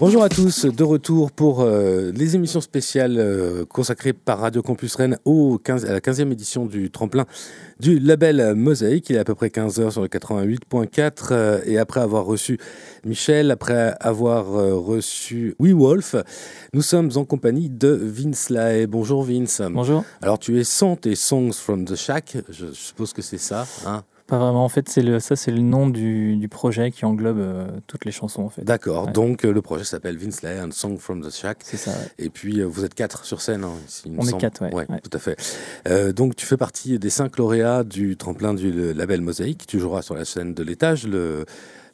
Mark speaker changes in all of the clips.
Speaker 1: Bonjour à tous, de retour pour euh, les émissions spéciales euh, consacrées par Radio Campus Rennes au 15, à la 15e édition du tremplin du label Mosaïque. Il est à peu près 15h sur le 88.4 euh, et après avoir reçu Michel, après avoir reçu We Wolf, nous sommes en compagnie de Vince Lae. Bonjour Vince.
Speaker 2: Bonjour.
Speaker 1: Alors tu es Sante et Songs from the Shack, je suppose que c'est ça. Hein?
Speaker 2: Pas vraiment. En fait, c'est le, ça, c'est le nom du, du, projet qui englobe euh, toutes les chansons. En fait.
Speaker 1: D'accord. Donc, euh, le projet s'appelle Vince Lay, and Song from the Shack.
Speaker 2: C'est ça.
Speaker 1: Et puis, euh, vous êtes quatre sur scène. Hein,
Speaker 2: On est quatre,
Speaker 1: ouais, Tout à fait. donc, tu fais partie des cinq lauréats du tremplin du label Mosaïque. Tu joueras sur la scène de l'étage le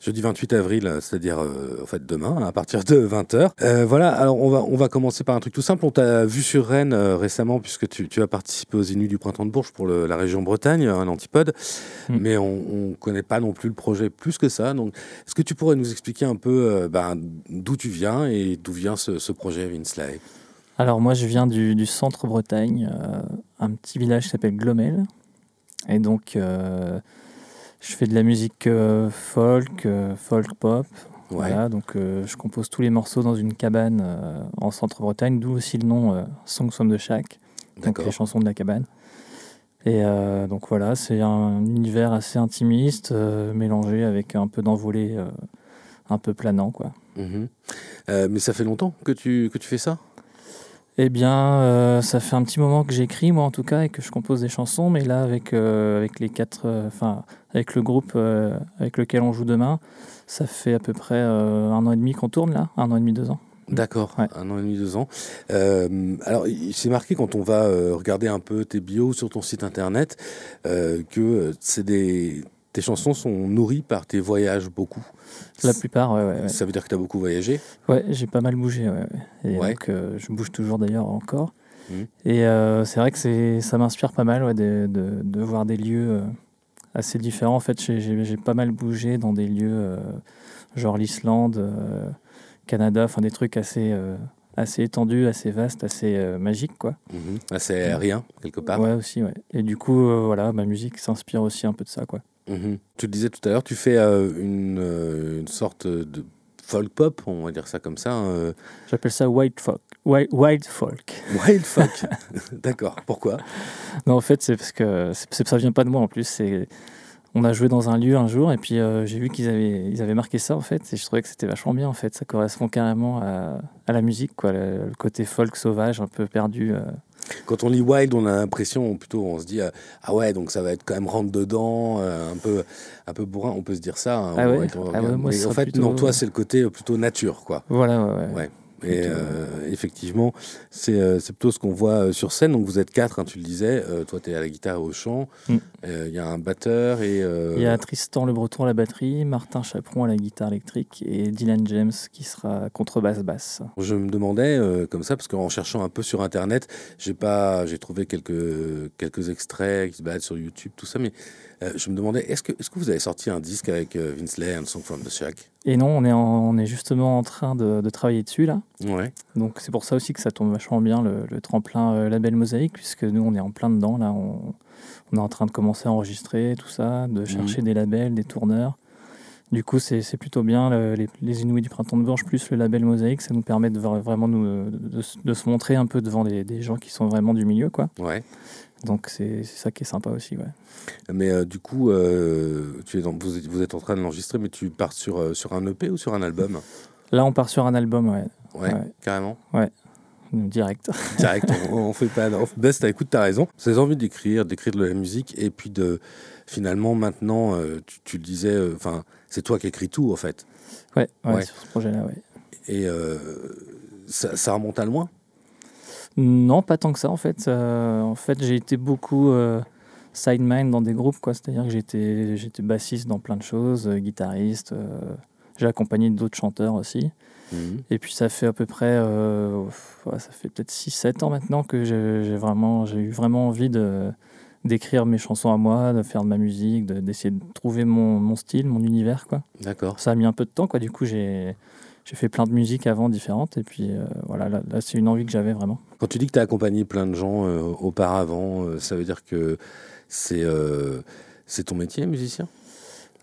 Speaker 1: jeudi 28 avril, c'est-à-dire euh, en fait demain, à partir de 20h. Euh, voilà, alors on va, on va commencer par un truc tout simple. On t'a vu sur Rennes euh, récemment, puisque tu, tu, as participé aux Inuits du Printemps de Bourges pour la région Bretagne, un antipode, mm. mais on ne connaît pas non plus le projet plus que ça. Donc, est-ce que tu pourrais nous expliquer un peu ben, d'où tu viens et d'où vient ce, ce projet Vinsley?
Speaker 2: Alors moi, je viens du, du centre Bretagne, un petit village qui s'appelle Glomel. Et donc, je fais de la musique euh, folk, euh, folk pop. Voilà, donc euh, je compose tous les morceaux dans une cabane en centre-Bretagne, d'où aussi le nom Songs from the Shack, donc les chansons de la cabane. Et donc voilà, c'est un univers assez intimiste, mélangé avec un peu d'envolée, un peu planant, quoi.
Speaker 1: Mhm. mais ça fait longtemps que tu, que tu fais ça?
Speaker 2: Eh bien, euh, ça fait un petit moment que j'écris, moi en tout cas, et que je compose des chansons. Mais là, avec, euh, avec les quatre, euh, enfin, avec le groupe avec lequel on joue demain, ça fait à peu près un an et demi qu'on tourne là, un an et demi, deux ans.
Speaker 1: D'accord, un an et demi, deux ans. alors, c'est marqué quand on va regarder un peu tes bios sur ton site internet que c'est des tes chansons sont nourries par tes voyages beaucoup.
Speaker 2: La plupart, ouais. ouais,
Speaker 1: Ça veut dire que tu as beaucoup voyagé?
Speaker 2: Ouais, j'ai pas mal bougé. Et donc, euh, je bouge toujours d'ailleurs encore. Mmh. Et euh, c'est vrai que ça m'inspire pas mal de, de, de, voir des lieux euh, assez différents. En fait, j'ai pas mal bougé dans des lieux genre l'Islande, Canada, enfin des trucs assez assez étendus, assez vastes, assez magiques, quoi.
Speaker 1: Mmh. Assez aérien, quelque part.
Speaker 2: Ouais, aussi, ouais. Et du coup, voilà, ma musique s'inspire aussi un peu de ça, quoi.
Speaker 1: Mhm. Tu le disais tout à l'heure, tu fais euh, une, euh, une, sorte de folk pop, on va dire ça comme ça. Euh.
Speaker 2: J'appelle ça wild folk. Wild, folk.
Speaker 1: Wild folk. D'accord. Pourquoi?
Speaker 2: Non, en fait, c'est parce que ça vient pas de moi en plus. C'est on a joué dans un lieu un jour et puis j'ai vu qu'ils avaient, ils avaient marqué ça en fait et je trouvais que c'était vachement bien en fait. Ça correspond carrément à, à la musique, quoi, le, côté folk sauvage, un peu perdu.
Speaker 1: Quand on lit Wild, on a l'impression, plutôt, on se dit, euh, ah ouais, donc ça va être quand même rentre dedans, euh, un peu, un peu bourrin, on peut se dire ça. Hein,
Speaker 2: ah ouais, ah
Speaker 1: mais en fait, non, toi, c'est le côté plutôt nature, quoi.
Speaker 2: Voilà, ouais.
Speaker 1: Et euh, effectivement, euh, c'est plutôt ce qu'on voit euh, sur scène. Donc vous êtes quatre, hein, tu le disais. toi, tu es à la guitare et au chant. Mm. Il y a un batteur et...
Speaker 2: Il y a Tristan Le Breton à la batterie, Martin Chaperon à la guitare électrique et Dylan James qui sera contrebasse-basse.
Speaker 1: Je me demandais, comme ça, parce qu'en cherchant un peu sur Internet, j'ai trouvé quelques, quelques extraits qui se baladent sur YouTube, tout ça, mais je me demandais, est-ce que, est que vous avez sorti un disque avec Vince Lay, un Song from the Shack?
Speaker 2: Et non, on est, on est justement en train de, de travailler dessus là.
Speaker 1: Ouais.
Speaker 2: Donc c'est pour ça aussi que ça tombe vachement bien le, tremplin euh, label Mosaïque, puisque nous on est en plein dedans là. On, on, est en train de commencer à enregistrer tout ça, de mhm. chercher des labels, des tourneurs. Du coup, c'est plutôt bien. les, les, Inuits du Printemps de Bourges plus le label Mosaïque, ça nous permet de vraiment nous, de, de, se montrer un peu devant des, des, gens qui sont vraiment du milieu. Quoi.
Speaker 1: Ouais.
Speaker 2: Donc c'est ça qui est sympa aussi. Ouais.
Speaker 1: Mais euh, du coup, euh, tu es dans, vous, êtes, vous, êtes, en train de l'enregistrer, mais tu pars sur, euh, sur un EP ou sur un album?
Speaker 2: Là, on part sur un album, ouais.
Speaker 1: Ouais, carrément
Speaker 2: Ouais. Direct.
Speaker 1: Direct, on, fait pas. On, best, écoute, t'as raison. C'est envie d'écrire, d'écrire de la musique, et puis de finalement maintenant, tu, le disais, enfin, c'est toi qui écris tout en fait.
Speaker 2: Ouais, ouais, sur ce projet-là, ouais.
Speaker 1: Et ça, ça remonte à loin?
Speaker 2: Non, pas tant que ça en fait. Euh, en fait, j'ai été beaucoup euh, sideman dans des groupes, quoi. C'est-à-dire que j'étais, j'étais bassiste dans plein de choses, euh, guitariste. j'ai accompagné d'autres chanteurs aussi. Mhm. Et puis ça fait à peu près, ça fait peut-être 6-7 ans maintenant que j'ai, vraiment, j'ai eu vraiment envie de d'écrire mes chansons à moi, de faire de ma musique, d'essayer de, trouver mon, mon, style, mon univers, quoi.
Speaker 1: D'accord.
Speaker 2: Ça a mis un peu de temps, quoi. Du coup, j'ai j'ai fait plein de musiques avant différentes et puis euh, voilà, là, c'est une envie que j'avais vraiment.
Speaker 1: Quand tu dis que tu as accompagné plein de gens euh, auparavant, euh, ça veut dire que c'est c'est ton métier, musicien?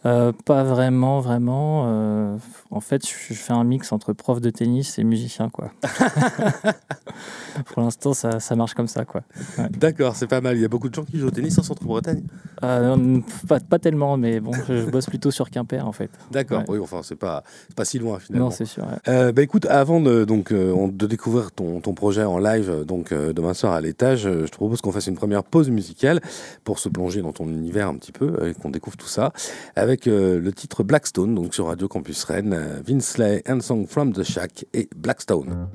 Speaker 2: Euh, pas vraiment, vraiment. Euh, en fait, je fais un mix entre prof de tennis et musicien, quoi. Pour l'instant, ça, ça, marche comme ça, quoi.
Speaker 1: D'accord, c'est pas mal. Il y a beaucoup de gens qui jouent au tennis en Centre-Bretagne?
Speaker 2: Euh, pas, pas, tellement, mais bon, je, bosse plutôt sur Quimper, en fait.
Speaker 1: D'accord, oui, enfin, c'est pas, pas si loin, finalement.
Speaker 2: Non, c'est sûr.
Speaker 1: bah, écoute, avant de, donc, de découvrir ton, ton, projet en live, donc demain soir à l'étage, je te propose qu'on fasse une première pause musicale pour se plonger dans ton univers un petit peu et qu'on découvre tout ça. Avec avec euh, le titre Blackstone, donc sur Radio Campus Rennes, euh, Vinsley and Song from the Shack et Blackstone.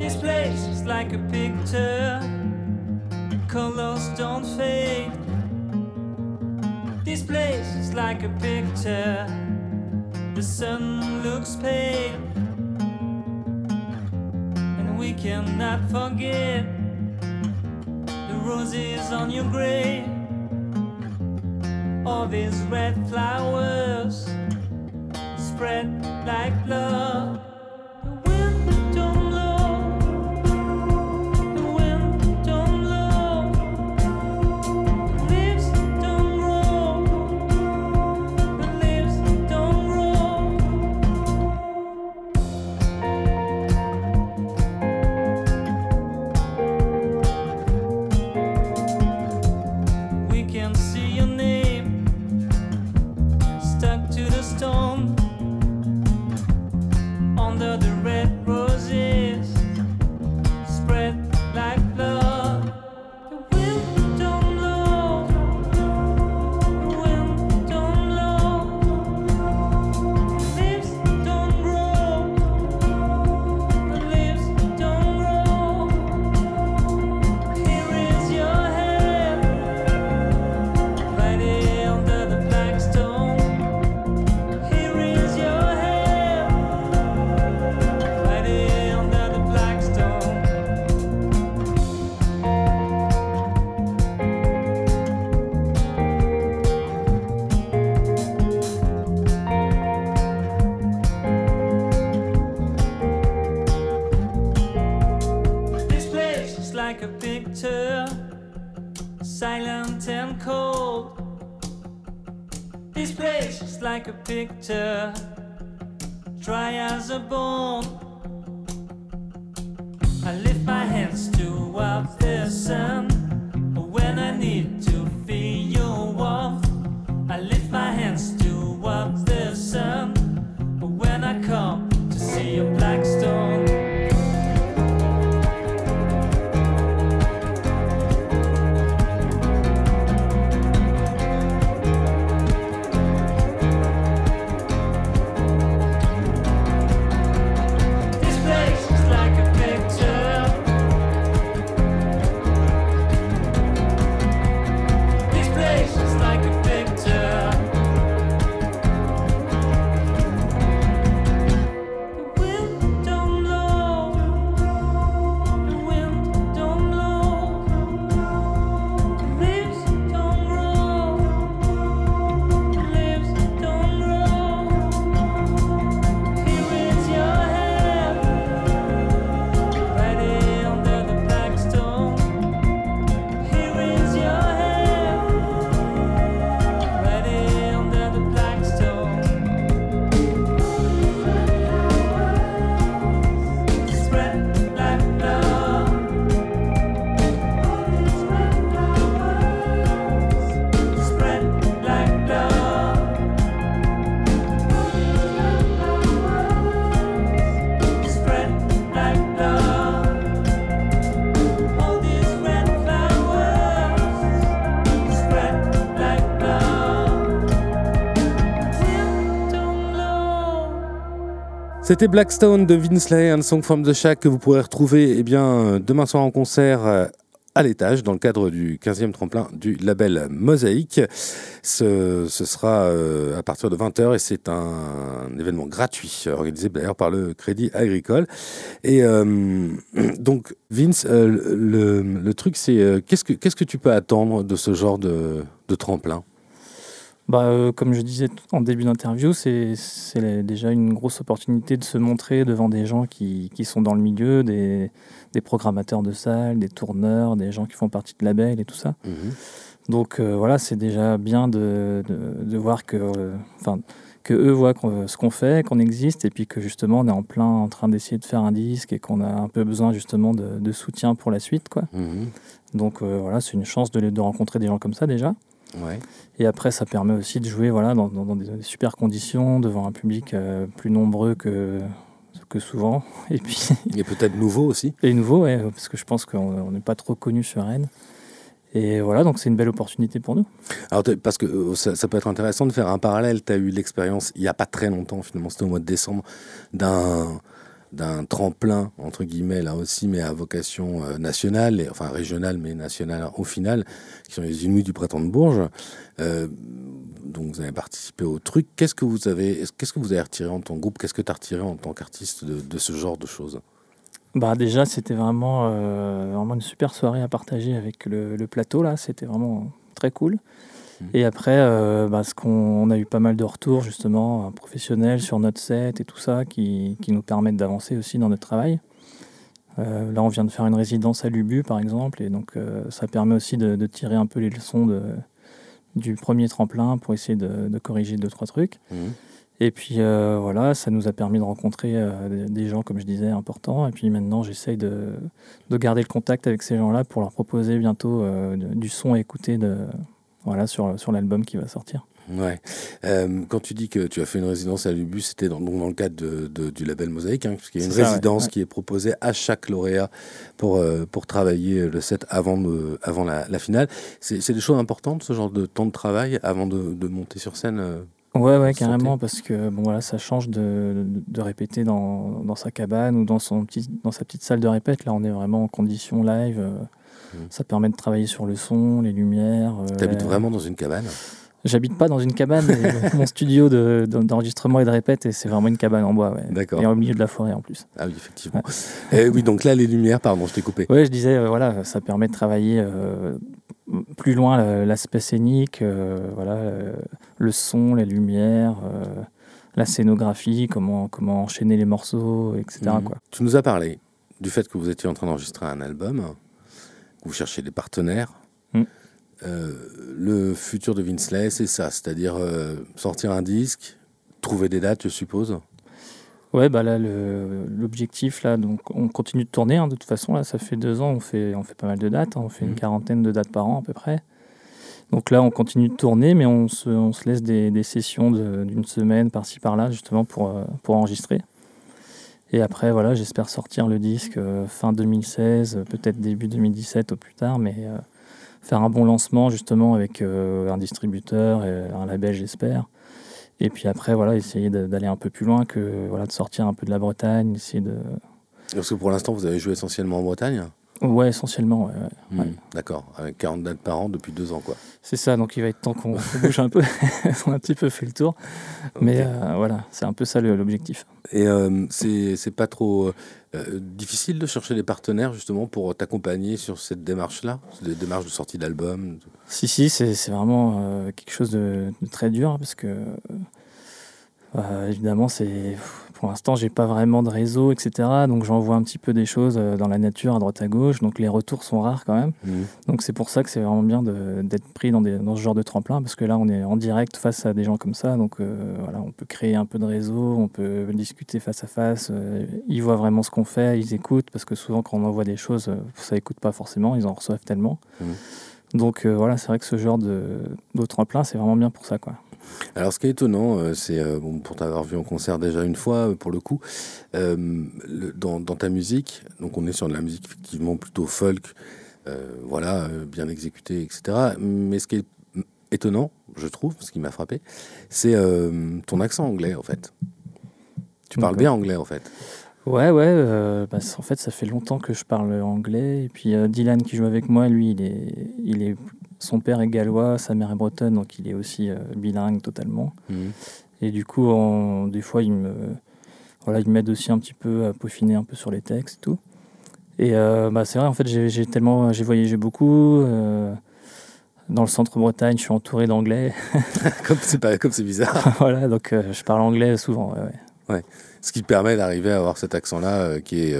Speaker 3: This place is like a picture, colors don't fade. This place is like a picture. The sun looks pale, and we cannot forget the roses on your grave, all these red flowers spread like love. Picture, dry as a bone. I lift my hands towards the sun when I need
Speaker 1: C'était Blackstone de Vinsley, un song from the Shack que vous pourrez retrouver eh bien, demain soir en concert euh, à l'étage dans le cadre du 15e tremplin du label Mosaïque. Ce, sera euh, à partir de 20h et c'est un, événement gratuit organisé d'ailleurs par le Crédit Agricole. Et euh, donc Vince, le, truc c'est qu'est-ce que qu'est-ce que tu peux attendre de ce genre de, de tremplin?
Speaker 2: Bah, euh, comme je disais en début d'interview, c'est déjà une grosse opportunité de se montrer devant des gens qui, qui sont dans le milieu, des, des programmateurs de salles, des tourneurs, des gens qui font partie de labels et tout ça.
Speaker 1: Mhm.
Speaker 2: Donc euh, voilà, c'est déjà bien de, de, de voir que, euh, que eux voient ce qu'on fait, qu'on existe, et puis que justement on est en plein en train d'essayer de faire un disque et qu'on a un peu besoin justement de, de soutien pour la suite. Quoi.
Speaker 1: Mhm.
Speaker 2: Donc euh, voilà, c'est une chance de rencontrer des gens comme ça déjà.
Speaker 1: Ouais.
Speaker 2: Et après, ça permet aussi de jouer voilà, dans, dans- dans des super conditions, devant un public euh, plus nombreux que, que souvent. Et puis,
Speaker 1: Et peut-être nouveau aussi.
Speaker 2: et nouveau, ouais, parce que je pense qu'on on n'est pas trop connu sur Rennes. Et voilà, donc c'est une belle opportunité pour nous.
Speaker 1: Alors, parce que euh, ça, ça peut être intéressant de faire un parallèle. Tu as eu l'expérience, il n'y a pas très longtemps, finalement, c'était au mois de décembre, d'un d'un tremplin, entre guillemets, là aussi, mais à vocation euh, nationale, enfin régionale, mais nationale au final, qui sont les Inuits du Printemps de Bourges. Euh, donc, vous avez participé au truc. Qu'est-ce que vous avez, est-ce- qu'est-ce que vous avez retiré en que groupe? Qu'est-ce que tu as retiré en tant qu'artiste de, de ce genre de choses?
Speaker 2: Bah déjà, c'était vraiment, euh, vraiment une super soirée à partager avec le, le plateau. là. C'était vraiment très cool. Et après, euh, bah, ce qu'on on a eu pas mal de retours justement euh, professionnels sur notre set et tout ça qui, qui nous permettent d'avancer aussi dans notre travail. Euh, là, on vient de faire une résidence à Lubu, par exemple, et donc euh, ça permet aussi de, de tirer un peu les leçons de, du premier tremplin pour essayer de, de corriger deux trois trucs.
Speaker 1: Mhm.
Speaker 2: Et puis euh, voilà, ça nous a permis de rencontrer des- gens, comme je disais, importants. Et puis maintenant, j'essaye de, de garder le contact avec ces gens-là pour leur proposer bientôt du son à écouter de, voilà, sur, sur l'album qui va sortir.
Speaker 1: Ouais. Euh, quand tu dis que tu as fait une résidence à Lubu, c'était dans, dans le cadre de, de- du label Mosaïque, hein, puisqu'il y a une
Speaker 2: ça,
Speaker 1: résidence
Speaker 2: ouais.
Speaker 1: qui est proposée à chaque lauréat pour, euh, pour travailler le set avant, de- avant la, la finale. C'est des choses importantes, ce genre de temps de travail avant de, de monter sur scène euh
Speaker 2: Ouais, ouais,
Speaker 1: Santé.
Speaker 2: carrément, parce que bon, voilà, ça change de, de, de répéter dans, dans sa cabane ou dans, son petit, dans sa petite salle de répète. Là, on est vraiment en condition live.
Speaker 1: Mhm.
Speaker 2: Ça permet de travailler sur le son, les lumières. euh,
Speaker 1: Tu habites
Speaker 2: la-
Speaker 1: vraiment dans une cabane
Speaker 2: J'habite pas dans une cabane, mais mon studio de- de- d'enregistrement et de répète, et c'est vraiment une cabane en bois. Ouais.
Speaker 1: D'accord.
Speaker 2: Et au milieu de la forêt en plus.
Speaker 1: Ah oui, effectivement. Et oui, donc là, les lumières, pardon, je t'ai coupé.
Speaker 2: Ouais, je disais, euh, voilà, ça permet de travailler euh, plus loin l'aspect scénique, euh, voilà, le son, les lumières, la scénographie, comment, comment enchaîner les morceaux, etc.
Speaker 1: Mhm.
Speaker 2: Quoi.
Speaker 1: Tu nous as parlé du fait que vous étiez en train d'enregistrer un album, vous cherchiez des partenaires.
Speaker 2: Mm.
Speaker 1: Euh, le futur de Vinsley, c'est ça, c'est-à-dire euh, sortir un disque, trouver des dates, je suppose.
Speaker 2: Ouais, bah là, l'objectif, là, donc on continue de tourner, hein, de toute façon, là, ça fait deux ans, on fait, on fait pas mal de dates, hein, on fait une quarantaine de dates par an à peu près. Donc là, on continue de tourner, mais on se, on se laisse des, des sessions de- d'une semaine par-ci par-là, justement, pour, euh, pour enregistrer. Et après, voilà, j'espère sortir le disque euh, fin 2016, euh, peut-être début 2017 au plus tard, mais euh, faire un bon lancement, justement, avec un distributeur et un label, j'espère. Et puis après, voilà, essayer d'aller un peu plus loin que voilà, de sortir un peu de la Bretagne, essayer de.
Speaker 1: Parce que pour l'instant, vous avez joué essentiellement en Bretagne?
Speaker 2: Ouais, essentiellement, ouais, ouais. Ouais.
Speaker 1: Hmm, D'accord, avec 40 dates par an depuis deux ans, quoi.
Speaker 2: C'est ça, donc il va être temps qu'on bouge un peu. on a un petit peu fait le tour. Mais euh, voilà, c'est un peu ça l'objectif.
Speaker 1: Et euh, c'est pas trop euh, difficile de chercher des partenaires justement pour t'accompagner sur cette démarche-là, des démarches de sortie d'album.
Speaker 2: Si, si, c'est vraiment euh, quelque chose de, de très dur hein, parce que euh, évidemment, c'est pour l'instant, j'ai pas vraiment de réseau, etc. Donc j'envoie un petit peu des choses euh, dans la nature à droite à gauche. Donc les retours sont rares quand même.
Speaker 1: Hmm.
Speaker 2: Donc c'est pour ça que c'est vraiment bien d'être pris dans, des, dans ce genre de tremplin, parce que là on est en direct face à des gens comme ça, donc euh, voilà, on peut créer un peu de réseau, on peut discuter face à face, euh, ils voient vraiment ce qu'on fait, ils écoutent, parce que souvent quand on envoie des choses, ça écoute pas forcément, ils en reçoivent tellement.
Speaker 1: Mhm.
Speaker 2: Donc euh, voilà, c'est vrai que ce genre de, de tremplin, c'est vraiment bien pour ça. Quoi.
Speaker 1: Alors, ce qui est étonnant, euh, c'est, euh, bon, pour t'avoir vu en concert déjà une fois, euh, pour le coup, euh, le- dans, dans ta musique, donc on est sur de la musique effectivement plutôt folk, euh, voilà, bien exécutée, etc. Mais ce qui est étonnant, je trouve, ce qui m'a frappé, c'est euh, ton accent anglais, en fait. Tu parles bien anglais, en fait.
Speaker 2: Ouais, ouais, euh, bah, en fait ça fait longtemps que je parle anglais, et puis euh, Dylan qui joue avec moi, lui, il est, il est, son père est gallois, sa mère est bretonne, donc il est aussi euh, bilingue totalement.
Speaker 1: Mhm.
Speaker 2: Et du coup, on- des fois, il me, voilà, il m'aide aussi un petit peu à peaufiner un peu sur les textes et tout. Et euh, bah, c'est vrai, en fait, j'ai tellement, j'ai voyagé beaucoup. euh, dans le centre-Bretagne, je suis entouré d'anglais.
Speaker 1: comme c'est pas comme c'est bizarre.
Speaker 2: voilà, donc euh, je parle anglais souvent. ouais, ouais.
Speaker 1: Ce qui permet d'arriver à avoir cet accent-là qui est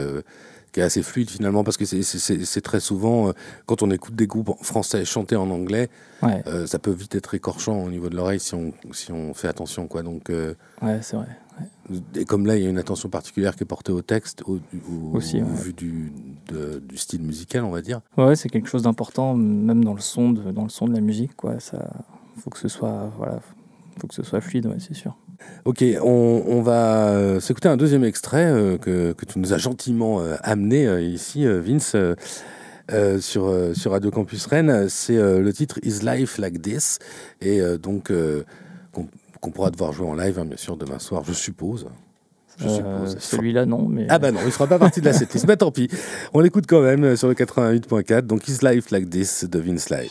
Speaker 1: qui est assez fluide finalement parce que c'est- très souvent euh, quand on écoute des groupes français chanter en anglais,
Speaker 2: Ouais,
Speaker 1: euh, ça peut vite être écorchant au niveau de l'oreille si on si on fait attention quoi. Donc euh,
Speaker 2: ouais, c'est vrai.
Speaker 1: Et comme là, il y a une attention particulière qui est portée au texte, au, au-
Speaker 2: Aussi,
Speaker 1: au vu du, de- du style musical, on va dire.
Speaker 2: Ouais, c'est quelque chose d'important, même dans le son de, dans le son de la musique, quoi. Ça, faut que ce soit, voilà, faut que ce soit fluide, c'est sûr.
Speaker 1: Ok, on, on va euh, s'écouter un deuxième extrait euh, que, que tu nous as gentiment euh, amené ici, Vince, sur, sur Radio Campus Rennes. C'est le titre Is Life Like This? Et donc, qu'on qu'on pourra devoir jouer en live, hein, bien sûr, demain soir, je suppose. Je
Speaker 2: Euh,
Speaker 1: suppose.
Speaker 2: Celui-là, non, mais
Speaker 1: Ah bah non, il fera pas partie de la setlist. bah tant pis. On l'écoute quand même sur le 88.4. Donc Is Life Like This de Vince Live.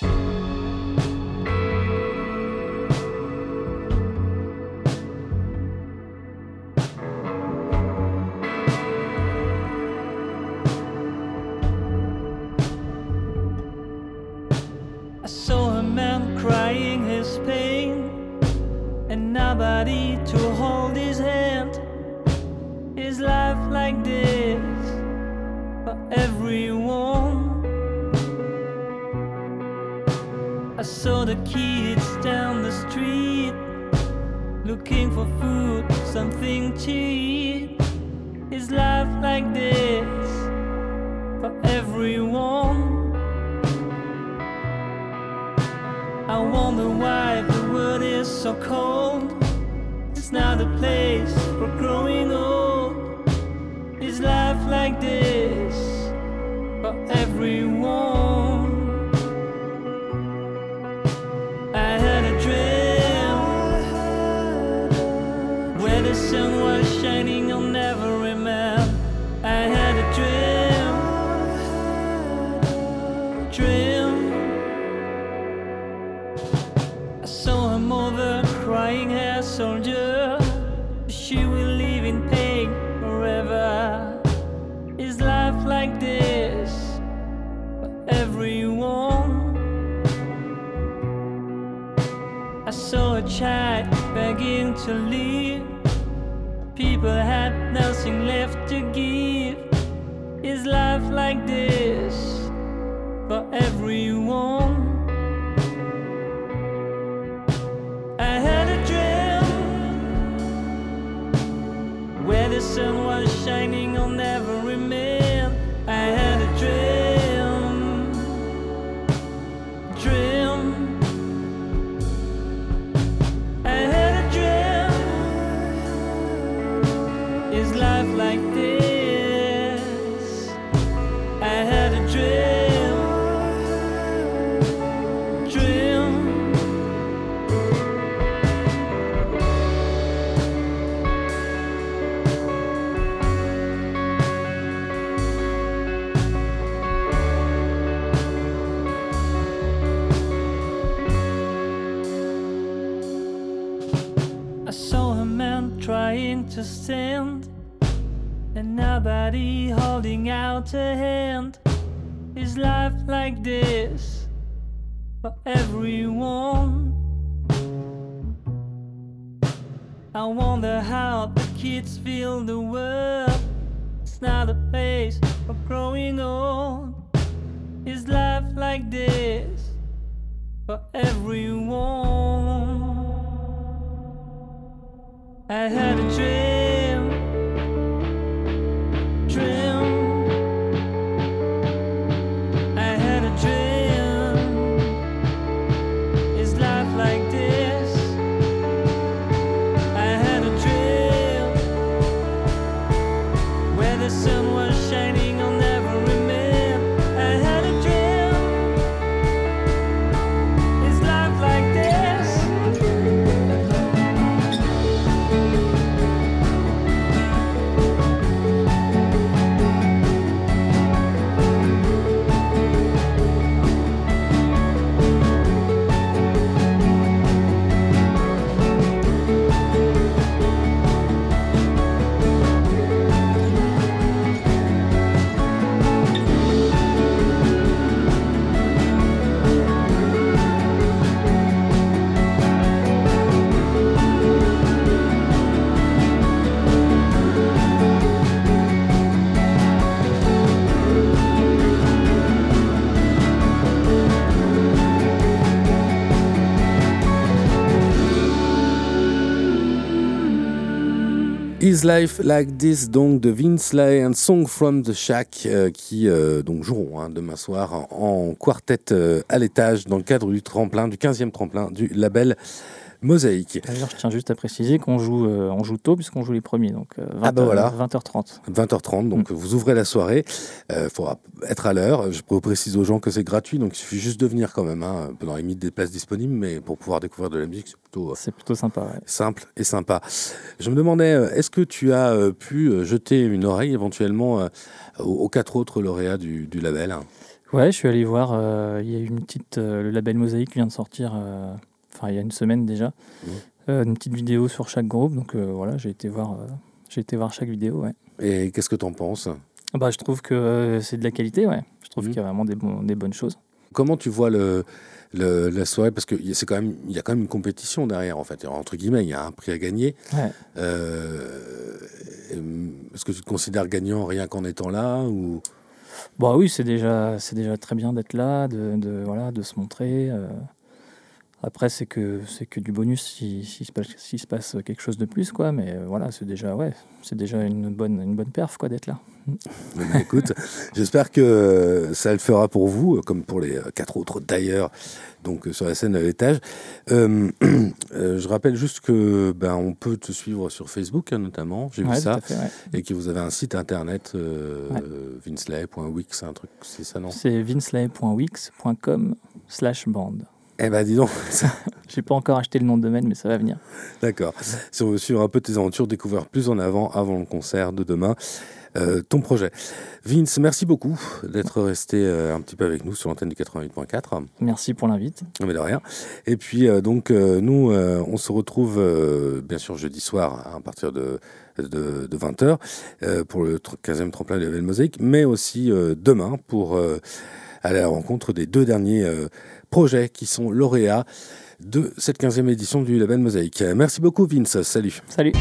Speaker 3: Saw the kids down the street looking for food, something cheap. Is life like this for everyone? I wonder why the world is so cold. It's not a place for growing old. Is life like this for everyone? Saw a man trying to stand, and nobody holding out a hand. Is life like this for everyone? I wonder how the kids feel the world. It's not a place for growing old. Is life like this for everyone? I had a dream. Life Like This,
Speaker 1: donc de Vince Lay and Song from the Shack, euh, qui euh, donc joueront hein, demain soir en, en quartet euh, à l'étage dans le cadre du tremplin, du 15e tremplin du label Mosaïque.
Speaker 2: D'ailleurs, je tiens juste à préciser qu'on joue, euh, on joue tôt, puisqu'on joue les premiers, donc euh, 20,
Speaker 1: Ah bah voilà.
Speaker 2: 20h30.
Speaker 1: 20h30, donc vous ouvrez la soirée, il faudra être à l'heure. Je précise aux gens que c'est gratuit, donc il suffit juste de venir quand même, hein, dans les limites des places disponibles, mais pour pouvoir découvrir de la musique, c'est plutôt euh,
Speaker 2: C'est plutôt sympa, ouais.
Speaker 1: simple et sympa. Je me demandais, euh, est-ce que tu as euh, pu euh, jeter une oreille éventuellement euh, aux, quatre autres lauréats du, du label?
Speaker 2: Ouais, je suis allé voir, euh, il y a eu une petite, euh, le label Mosaïque vient de sortir, euh, enfin il y a une semaine déjà,
Speaker 1: Mhm.
Speaker 2: Euh, une petite vidéo sur chaque groupe, donc euh, voilà, j'ai été voir, euh, j'ai été voir chaque vidéo, ouais.
Speaker 1: Et qu'est-ce que tu en penses?
Speaker 2: Ah Bah, je trouve que c'est de la qualité, ouais. Je trouve
Speaker 1: Mhm.
Speaker 2: qu'il y a vraiment des, bons- des bonnes choses.
Speaker 1: Comment tu vois le, le- la soirée? Parce qu'il y, a- c'est quand même- il y a quand même une compétition derrière, en fait. Entre guillemets, il y a un prix à gagner.
Speaker 2: Ouais.
Speaker 1: Euh, est-ce que tu te considères gagnant rien qu'en étant là ou...
Speaker 2: Bah oui, c'est déjà, c'est déjà très bien d'être là, de, de, voilà, de se montrer. euh. Après, c'est que, c'est que du bonus si, si se passe, s'il se passe quelque chose de plus, quoi. Mais euh, voilà, c'est déjà, ouais, c'est déjà une bonne, une bonne perf, quoi, d'être là.
Speaker 1: Bien, écoute, j'espère que ça le fera pour vous, comme pour les euh, quatre autres d'ailleurs, donc euh, sur la scène à l'étage. Euh, euh, je rappelle juste que ben on peut te suivre sur Facebook hein, notamment, j'ai
Speaker 2: Ouais,
Speaker 1: vu ça,
Speaker 2: à fait, ouais.
Speaker 1: et que vous avez un site internet euh,
Speaker 2: Ouais.
Speaker 1: un truc, c'est ça non?
Speaker 2: C'est vincelay.wix.com slash band.
Speaker 1: Eh ben dis donc, ça-
Speaker 2: J'ai pas encore acheté le nom de domaine, mais ça va venir.
Speaker 1: d'accord. Si on veut suivre un peu tes aventures, découvrir plus en avant avant le concert de demain. euh, ton projet. Vince, merci beaucoup d'être resté euh, un petit peu avec nous sur l'antenne du 88.4.
Speaker 2: Merci pour l'invite.
Speaker 1: Mais de rien. Et puis, euh, donc, nous, on se retrouve, bien sûr, jeudi soir, hein, à partir de, de, 20h, pour le tr- 15e tremplin de la Belle Mosaïque, mais aussi demain pour aller à la rencontre des deux derniers euh, projets qui sont lauréats de cette 15e édition du Label Mosaïque. Merci beaucoup, Vince. Salut.
Speaker 2: Salut